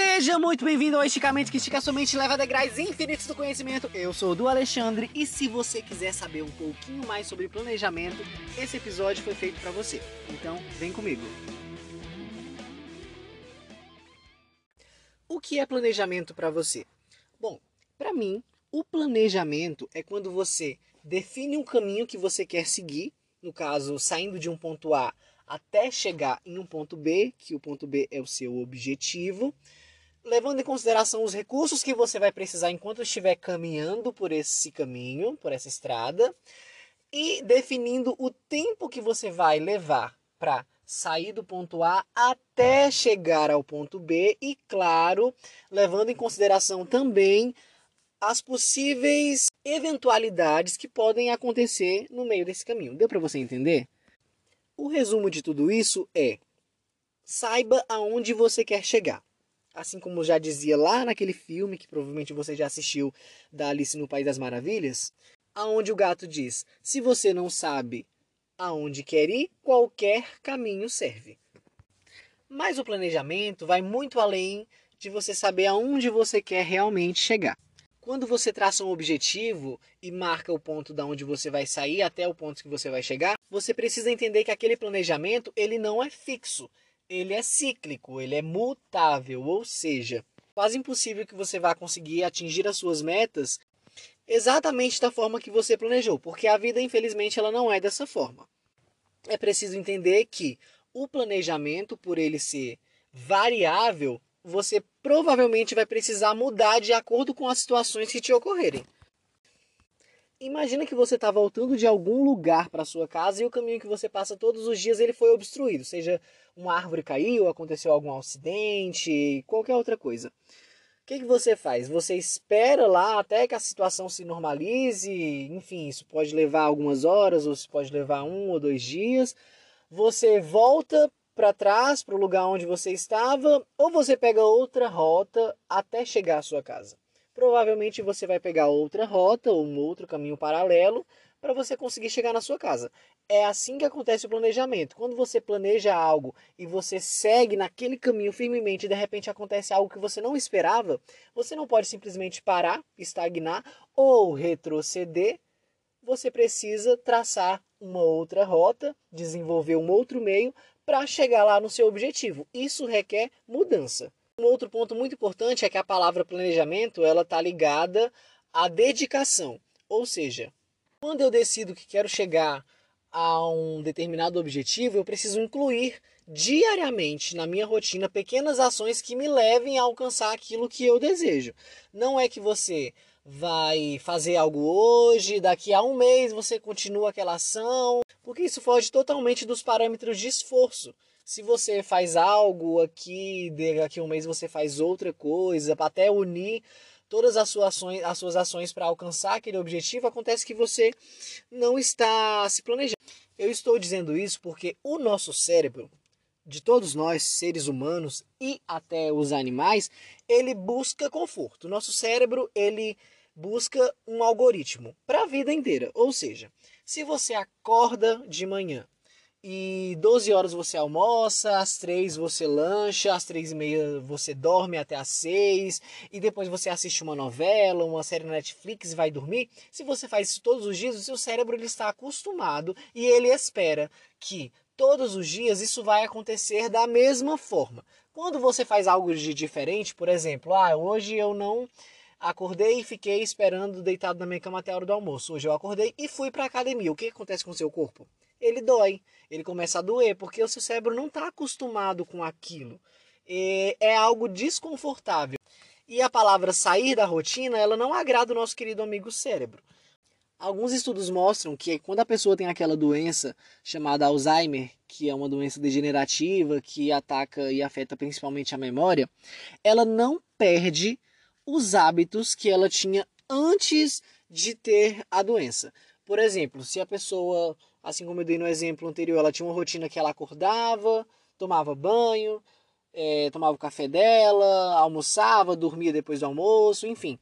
Seja muito bem-vindo ao Esticamento que estica somente leva degraus infinitos do conhecimento. Eu sou o do Alexandre e se você quiser saber um pouquinho mais sobre planejamento, esse episódio foi feito para você. Então, vem comigo. O que é planejamento para você? Bom, para mim, o planejamento é quando você define um caminho que você quer seguir, no caso, saindo de um ponto A até chegar em um ponto B, que o ponto B é o seu objetivo, levando em consideração os recursos que você vai precisar enquanto estiver caminhando por esse caminho, por essa estrada, e definindo o tempo que você vai levar para sair do ponto A até chegar ao ponto B e, claro, levando em consideração também as possíveis eventualidades que podem acontecer no meio desse caminho. Deu para você entender? O resumo de tudo isso é: saiba aonde você quer chegar. Assim como já dizia lá naquele filme que provavelmente você já assistiu da Alice no País das Maravilhas, aonde o gato diz: "Se você não sabe aonde quer ir, qualquer caminho serve". Mas o planejamento vai muito além de você saber aonde você quer realmente chegar. Quando você traça um objetivo e marca o ponto da onde você vai sair até o ponto que você vai chegar, você precisa entender que aquele planejamento ele não é fixo, ele é cíclico, ele é mutável, ou seja, quase impossível que você vá conseguir atingir as suas metas exatamente da forma que você planejou, porque a vida infelizmente ela não é dessa forma. É preciso entender que o planejamento, por ele ser variável, você provavelmente vai precisar mudar de acordo com as situações que te ocorrerem. Imagina que você está voltando de algum lugar para sua casa e o caminho que você passa todos os dias ele foi obstruído, seja uma árvore caiu, aconteceu algum acidente, qualquer outra coisa. O que, que você faz? Você espera lá até que a situação se normalize, enfim, isso pode levar algumas horas ou isso pode levar um ou dois dias. Você volta para trás, para o lugar onde você estava, ou você pega outra rota até chegar à sua casa. Provavelmente você vai pegar outra rota ou um outro caminho paralelo para você conseguir chegar na sua casa. É assim que acontece o planejamento. Quando você planeja algo e você segue naquele caminho firmemente e de repente acontece algo que você não esperava, você não pode simplesmente parar, estagnar ou retroceder. Você precisa traçar uma outra rota, desenvolver um outro meio para chegar lá no seu objetivo. Isso requer mudança. Um outro ponto muito importante é que a palavra planejamento ela está ligada à dedicação, ou seja, quando eu decido que quero chegar a um determinado objetivo, eu preciso incluir diariamente na minha rotina pequenas ações que me levem a alcançar aquilo que eu desejo. Não é que você vai fazer algo hoje, daqui a um mês você continua aquela ação, porque isso foge totalmente dos parâmetros de esforço. Se você faz algo aqui, daqui a um mês você faz outra coisa, até unir todas as suas ações, as suas ações para alcançar aquele objetivo, acontece que você não está se planejando. Eu estou dizendo isso porque o nosso cérebro, de todos nós, seres humanos e até os animais, ele busca conforto. Nosso cérebro, ele busca um algoritmo para a vida inteira. Ou seja, se você acorda de manhã e 12 horas você almoça, às 3 você lancha, às 3 e meia você dorme até às 6 e depois você assiste uma novela, uma série na Netflix e vai dormir. Se você faz isso todos os dias, o seu cérebro ele está acostumado e ele espera que todos os dias isso vai acontecer da mesma forma. Quando você faz algo de diferente, por exemplo, ah, hoje eu não Acordei e fiquei esperando deitado na minha cama até a hora do almoço. Hoje eu acordei e fui para a academia. O que acontece com o seu corpo? Ele dói, ele começa a doer, porque o seu cérebro não está acostumado com aquilo. E é algo desconfortável. E a palavra sair da rotina, ela não agrada o nosso querido amigo cérebro. Alguns estudos mostram que quando a pessoa tem aquela doença chamada Alzheimer, que é uma doença degenerativa que ataca e afeta principalmente a memória, ela não perde os hábitos que ela tinha antes de ter a doença. Por exemplo, se a pessoa, assim como eu dei no exemplo anterior, ela tinha uma rotina que ela acordava, tomava banho, é, tomava o café dela, almoçava, dormia depois do almoço, enfim.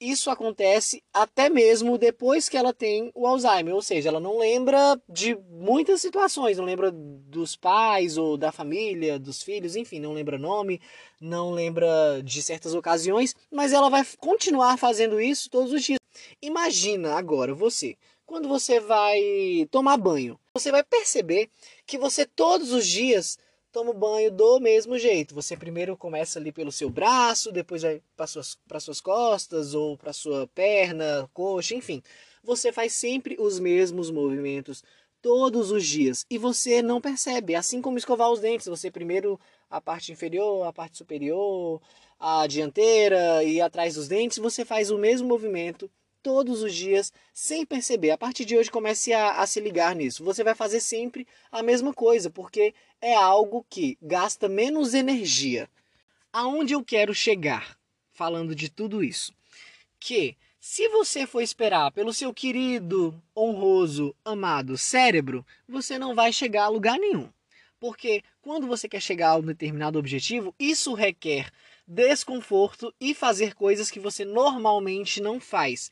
isso acontece até mesmo depois que ela tem o Alzheimer, ou seja, ela não lembra de muitas situações, não lembra dos pais ou da família, dos filhos, enfim, não lembra nome, não lembra de certas ocasiões, mas ela vai continuar fazendo isso todos os dias. Imagina agora você, quando você vai tomar banho, você vai perceber que você todos os dias toma banho do mesmo jeito. Você primeiro começa ali pelo seu braço, depois vai para suas, suas costas ou para sua perna, coxa, enfim. Você faz sempre os mesmos movimentos todos os dias e você não percebe. Assim como escovar os dentes, você primeiro a parte inferior, a parte superior, a dianteira e atrás dos dentes, você faz o mesmo movimento todos os dias sem perceber. A partir de hoje comece a, a, se ligar nisso. Você vai fazer sempre a mesma coisa, porque é algo que gasta menos energia. Aonde eu quero chegar falando de tudo isso? Que se você for esperar pelo seu querido, honroso, amado cérebro, você não vai chegar a lugar nenhum. Porque quando você quer chegar a um determinado objetivo, isso requer desconforto e fazer coisas que você normalmente não faz.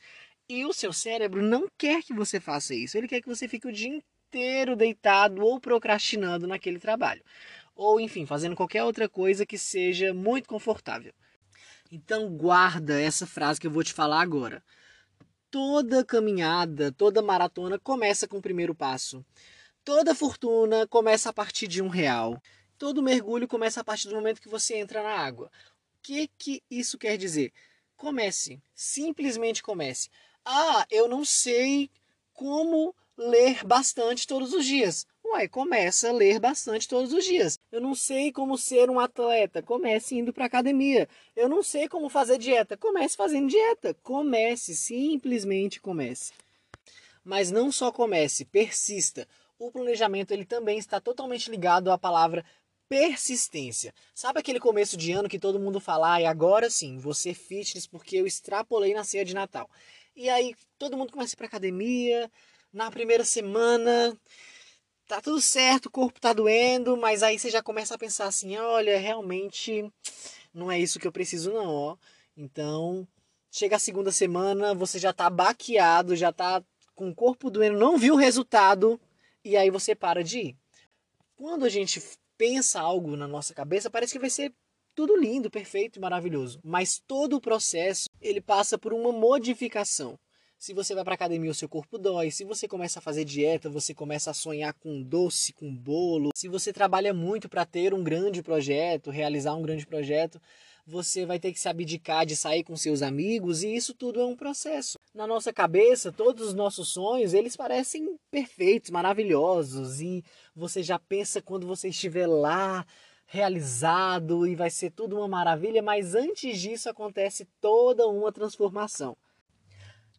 E o seu cérebro não quer que você faça isso. Ele quer que você fique o dia inteiro deitado ou procrastinando naquele trabalho. Ou, enfim, fazendo qualquer outra coisa que seja muito confortável. Então, guarda essa frase que eu vou te falar agora. Toda caminhada, toda maratona começa com o primeiro passo. Toda fortuna começa a partir de um real. Todo mergulho começa a partir do momento que você entra na água. O que, que isso quer dizer? Comece. Simplesmente comece. Ah, eu não sei como ler bastante todos os dias. Uai, começa a ler bastante todos os dias. Eu não sei como ser um atleta. Comece indo para academia. Eu não sei como fazer dieta. Comece fazendo dieta. Comece, simplesmente comece. Mas não só comece, persista. O planejamento ele também está totalmente ligado à palavra persistência. Sabe aquele começo de ano que todo mundo fala, e agora sim, você fitness porque eu extrapolei na ceia de Natal. E aí todo mundo começa a ir pra academia. Na primeira semana tá tudo certo, o corpo tá doendo, mas aí você já começa a pensar assim: olha, realmente não é isso que eu preciso, não, ó. Então, chega a segunda semana, você já tá baqueado, já tá com o corpo doendo, não viu o resultado, e aí você para de ir. Quando a gente pensa algo na nossa cabeça, parece que vai ser tudo lindo, perfeito e maravilhoso. Mas todo o processo ele passa por uma modificação. Se você vai para academia, o seu corpo dói. Se você começa a fazer dieta, você começa a sonhar com doce, com bolo. Se você trabalha muito para ter um grande projeto, realizar um grande projeto, você vai ter que se abdicar de sair com seus amigos e isso tudo é um processo. Na nossa cabeça, todos os nossos sonhos, eles parecem perfeitos, maravilhosos e você já pensa quando você estiver lá realizado e vai ser tudo uma maravilha, mas antes disso acontece toda uma transformação.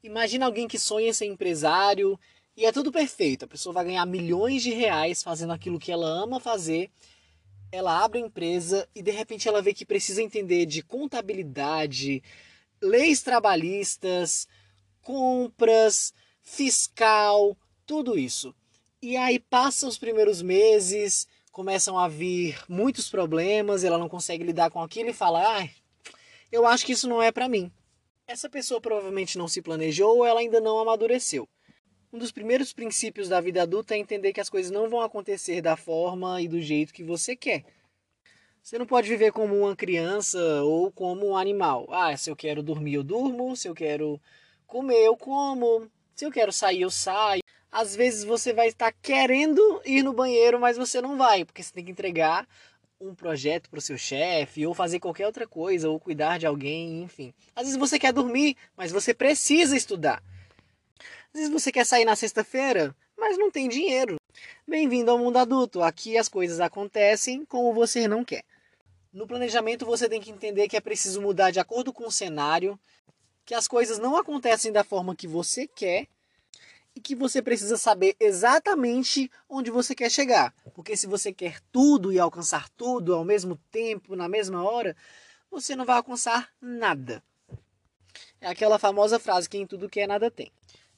Imagina alguém que sonha ser empresário e é tudo perfeito. A pessoa vai ganhar milhões de reais fazendo aquilo que ela ama fazer. Ela abre a empresa e de repente ela vê que precisa entender de contabilidade, leis trabalhistas, compras, fiscal, tudo isso. E aí passa os primeiros meses, começam a vir muitos problemas, ela não consegue lidar com aquilo e fala: ah, eu acho que isso não é para mim. Essa pessoa provavelmente não se planejou ou ela ainda não amadureceu. Um dos primeiros princípios da vida adulta é entender que as coisas não vão acontecer da forma e do jeito que você quer. Você não pode viver como uma criança ou como um animal. Ah, se eu quero dormir, eu durmo. Se eu quero comer, eu como. Se eu quero sair, eu saio às vezes você vai estar querendo ir no banheiro, mas você não vai, porque você tem que entregar um projeto para o seu chefe, ou fazer qualquer outra coisa, ou cuidar de alguém, enfim. Às vezes você quer dormir, mas você precisa estudar. Às vezes você quer sair na sexta-feira, mas não tem dinheiro. Bem-vindo ao mundo adulto. Aqui as coisas acontecem como você não quer. No planejamento você tem que entender que é preciso mudar de acordo com o cenário, que as coisas não acontecem da forma que você quer e que você precisa saber exatamente onde você quer chegar. Porque se você quer tudo e alcançar tudo ao mesmo tempo, na mesma hora, você não vai alcançar nada. É aquela famosa frase: quem tudo quer, nada tem.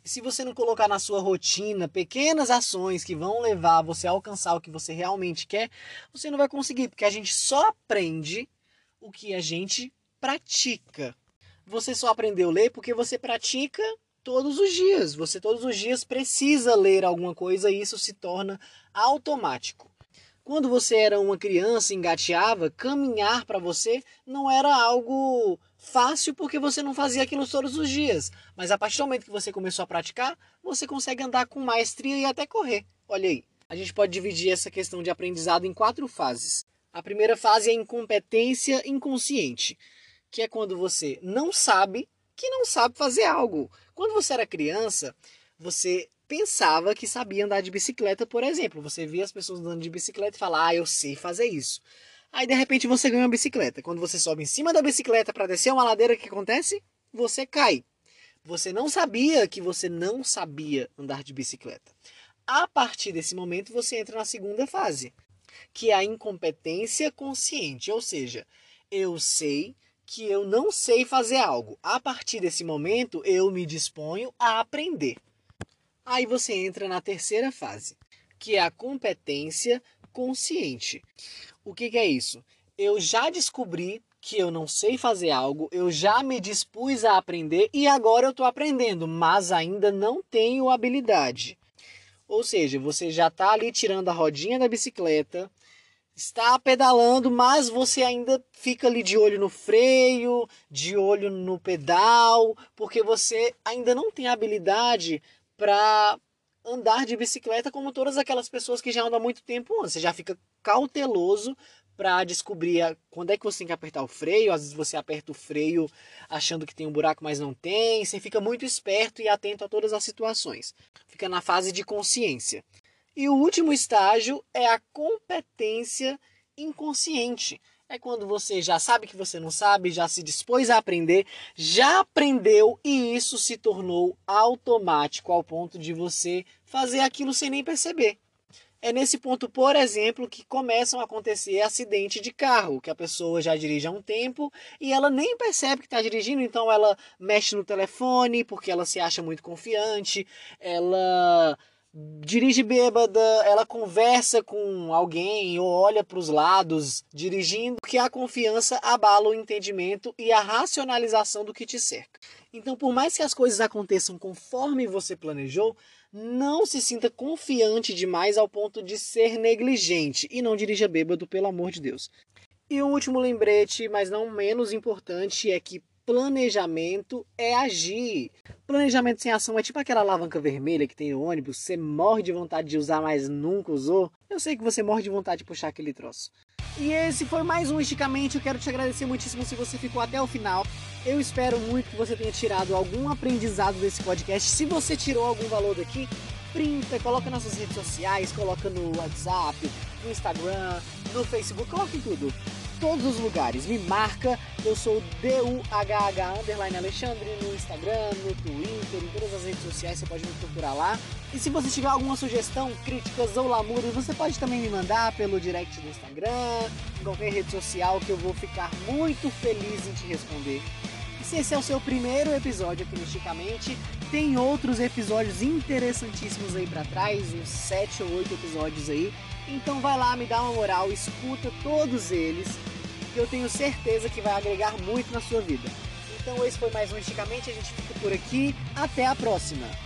Se você não colocar na sua rotina pequenas ações que vão levar você a alcançar o que você realmente quer, você não vai conseguir, porque a gente só aprende o que a gente pratica. Você só aprendeu a ler porque você pratica todos os dias. Você todos os dias precisa ler alguma coisa e isso se torna automático. Quando você era uma criança engateava, caminhar para você não era algo fácil porque você não fazia aquilo todos os dias. Mas a partir do momento que você começou a praticar, você consegue andar com maestria e até correr. Olha aí. A gente pode dividir essa questão de aprendizado em quatro fases. A primeira fase é a incompetência inconsciente, que é quando você não sabe que não sabe fazer algo. Quando você era criança, você pensava que sabia andar de bicicleta, por exemplo. Você via as pessoas andando de bicicleta e falava, ah, eu sei fazer isso. Aí de repente você ganha uma bicicleta. Quando você sobe em cima da bicicleta para descer uma ladeira, o que acontece? Você cai. Você não sabia que você não sabia andar de bicicleta. A partir desse momento você entra na segunda fase, que é a incompetência consciente, ou seja, eu sei que eu não sei fazer algo. A partir desse momento eu me disponho a aprender. Aí você entra na terceira fase, que é a competência consciente. O que, que é isso? Eu já descobri que eu não sei fazer algo, eu já me dispus a aprender e agora eu estou aprendendo, mas ainda não tenho habilidade. Ou seja, você já está ali tirando a rodinha da bicicleta, está pedalando, mas você ainda fica ali de olho no freio, de olho no pedal, porque você ainda não tem habilidade para andar de bicicleta como todas aquelas pessoas que já andam há muito tempo. Você já fica cauteloso para descobrir quando é que você tem que apertar o freio. Às vezes você aperta o freio achando que tem um buraco, mas não tem. Você fica muito esperto e atento a todas as situações. Fica na fase de consciência. E o último estágio é a competência inconsciente é quando você já sabe que você não sabe, já se dispôs a aprender, já aprendeu e isso se tornou automático ao ponto de você fazer aquilo sem nem perceber. É nesse ponto, por exemplo, que começam a acontecer acidentes de carro, que a pessoa já dirige há um tempo e ela nem percebe que está dirigindo, então ela mexe no telefone porque ela se acha muito confiante, ela dirige bêbada, ela conversa com alguém ou olha para os lados dirigindo, que a confiança abala o entendimento e a racionalização do que te cerca. Então, por mais que as coisas aconteçam conforme você planejou, não se sinta confiante demais ao ponto de ser negligente e não dirija bêbado, pelo amor de Deus. E um último lembrete, mas não menos importante, é que planejamento é agir. Planejamento sem ação é tipo aquela alavanca vermelha que tem no ônibus, você morre de vontade de usar, mas nunca usou. Eu sei que você morre de vontade de puxar aquele troço. E esse foi mais um Esticamente. Eu quero te agradecer muitíssimo se você ficou até o final. Eu espero muito que você tenha tirado algum aprendizado desse podcast. Se você tirou algum valor daqui, printa, coloca nas suas redes sociais, coloca no WhatsApp, no Instagram, no Facebook, coloca em tudo todos os lugares. Me marca, eu sou DUHH underline Alexandre no Instagram, no Twitter, em todas as redes sociais, você pode me procurar lá. E se você tiver alguma sugestão, críticas ou lamúrias, você pode também me mandar pelo direct do Instagram, em qualquer rede social que eu vou ficar muito feliz em te responder. Se esse é o seu primeiro episódio aqui no Esticamente, tem outros episódios interessantíssimos aí para trás, uns 7 ou 8 episódios aí então vai lá, me dá uma moral, escuta todos eles, que eu tenho certeza que vai agregar muito na sua vida. Então esse foi mais um Esticamente, a gente fica por aqui, até a próxima!